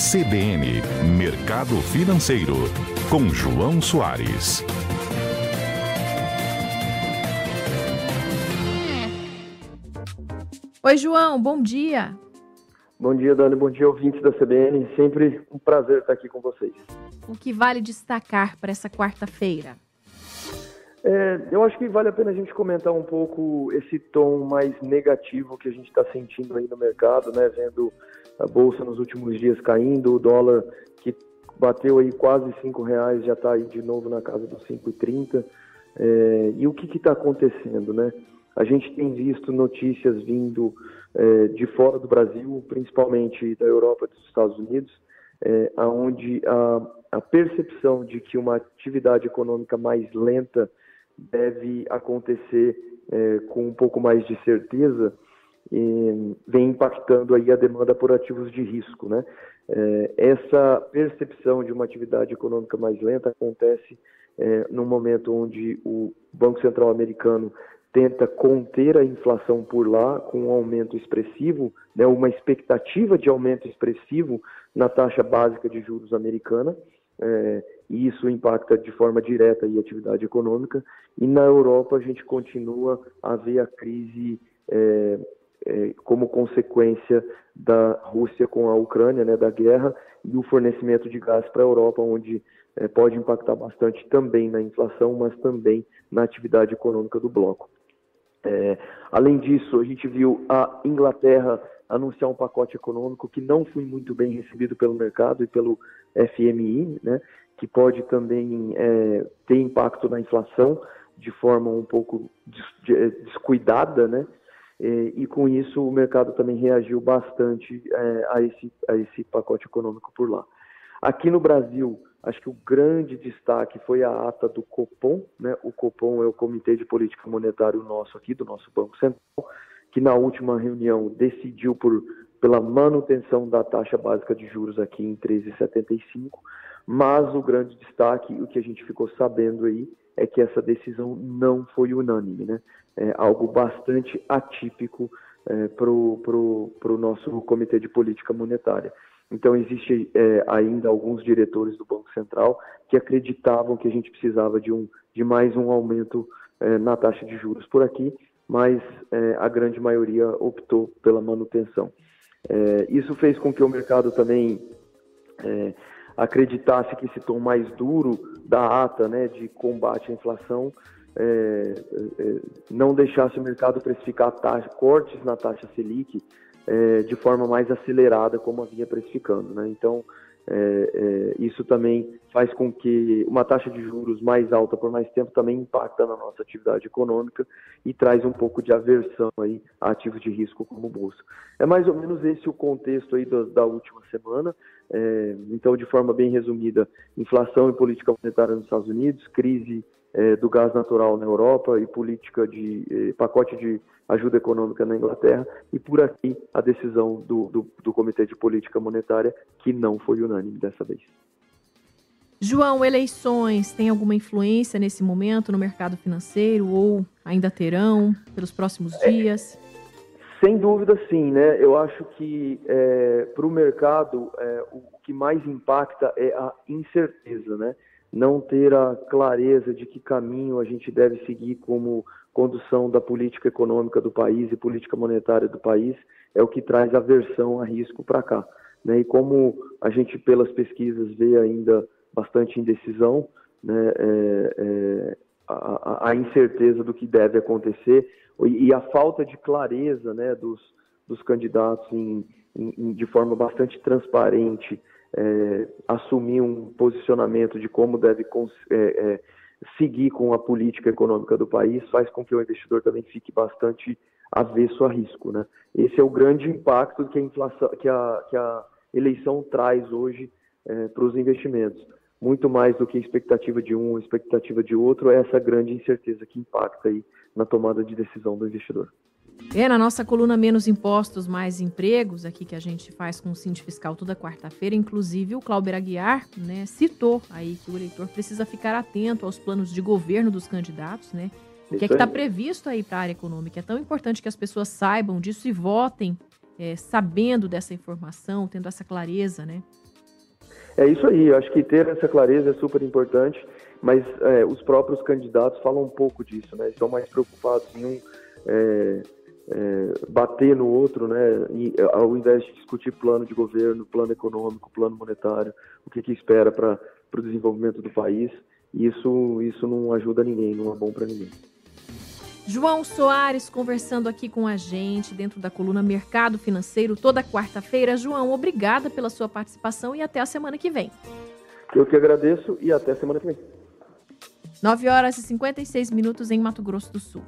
CBN Mercado Financeiro, com João Soares. Oi, João, bom dia. Bom dia, Dani. Bom dia, ouvintes da CBN. Sempre um prazer estar aqui com vocês. O que vale destacar para essa quarta-feira? É, eu acho que vale a pena a gente comentar um pouco esse tom mais negativo que a gente está sentindo aí no mercado, né? Vendo a bolsa nos últimos dias caindo, o dólar que bateu aí quase cinco reais já está aí de novo na casa dos 5,30. É, e o que está acontecendo, né? A gente tem visto notícias vindo é, de fora do Brasil, principalmente da Europa e dos Estados Unidos, é, onde a, a percepção de que uma atividade econômica mais lenta deve acontecer é, com um pouco mais de certeza vem impactando aí a demanda por ativos de risco, né? É, essa percepção de uma atividade econômica mais lenta acontece é, num momento onde o Banco Central americano tenta conter a inflação por lá com um aumento expressivo, né, uma expectativa de aumento expressivo na taxa básica de juros americana, é, e isso impacta de forma direta a atividade econômica. E na Europa a gente continua a ver a crise é, como consequência da Rússia com a Ucrânia, né, da guerra, e o fornecimento de gás para a Europa, onde é, pode impactar bastante também na inflação, mas também na atividade econômica do bloco. É, além disso, a gente viu a Inglaterra anunciar um pacote econômico que não foi muito bem recebido pelo mercado e pelo FMI, né, que pode também é, ter impacto na inflação de forma um pouco é, descuidada, né, e, e com isso o mercado também reagiu bastante é, a, esse, a esse pacote econômico por lá. Aqui no Brasil, acho que o grande destaque foi a ata do Copom, né? O Copom é o Comitê de Política Monetária nosso aqui, do nosso Banco Central, que na última reunião decidiu por, pela manutenção da taxa básica de juros aqui em 13,75, mas o grande destaque, o que a gente ficou sabendo aí, é que essa decisão não foi unânime, né? É algo bastante atípico é, para o nosso Comitê de Política Monetária. Então, existe é, ainda alguns diretores do Banco Central que acreditavam que a gente precisava de, um, de mais um aumento é, na taxa de juros por aqui, mas é, a grande maioria optou pela manutenção. É, isso fez com que o mercado também é, acreditasse que esse tom mais duro da ata né, de combate à inflação é, não deixasse o mercado precificar taxa, cortes na taxa Selic é, de forma mais acelerada, como havia precificando. Né? Então, é, é, isso também faz com que uma taxa de juros mais alta por mais tempo também impacta na nossa atividade econômica e traz um pouco de aversão aí a ativos de risco como bolsa. É mais ou menos esse o contexto aí da, da última semana. É, então, de forma bem resumida, inflação e política monetária nos Estados Unidos, crise é, do gás natural na Europa e política de eh, pacote de ajuda econômica na Inglaterra e por aqui a decisão do, do, do Comitê de Política Monetária que não foi unânime dessa vez. João, eleições têm alguma influência nesse momento no mercado financeiro ou ainda terão pelos próximos é, dias? É, sem dúvida, sim, né? Eu acho que é, para o mercado é, o que mais impacta é a incerteza, né? Não ter a clareza de que caminho a gente deve seguir como condução da política econômica do país e política monetária do país é o que traz aversão a risco para cá. Né? E como a gente, pelas pesquisas, vê ainda bastante indecisão, né? É, é, a, a, incerteza do que deve acontecer e a falta de clareza né, dos, dos candidatos em, em, de forma bastante transparente é, assumir um posicionamento de como deve é, é, seguir com a política econômica do país, faz com que o investidor também fique bastante avesso a risco. Né? Esse é o grande impacto que a, inflação, que a, que a eleição traz hoje é, para os investimentos. Muito mais do que expectativa de um, expectativa de outro, é essa grande incerteza que impacta aí na tomada de decisão do investidor. É, na nossa coluna Menos Impostos, Mais Empregos, aqui que a gente faz com o Cinti Fiscal toda quarta-feira, inclusive o Clauber Aguiar né, citou aí que o eleitor precisa ficar atento aos planos de governo dos candidatos, né? O que é que está previsto aí para a área econômica? É tão importante que as pessoas saibam disso e votem é, sabendo dessa informação, tendo essa clareza, né? É isso aí, acho que ter essa clareza é super importante, mas é, os próprios candidatos falam um pouco disso, né? Estão mais preocupados em um é, é, bater no outro, né? E, ao invés de discutir plano de governo, plano econômico, plano monetário, o que, que espera para o desenvolvimento do país. Isso, isso não ajuda ninguém, não é bom para ninguém. João Soares conversando aqui com a gente dentro da coluna Mercado Financeiro toda quarta-feira. João, obrigada pela sua participação e até a semana que vem. Eu que agradeço e até a semana que vem. 9 horas e 56 minutos em Mato Grosso do Sul.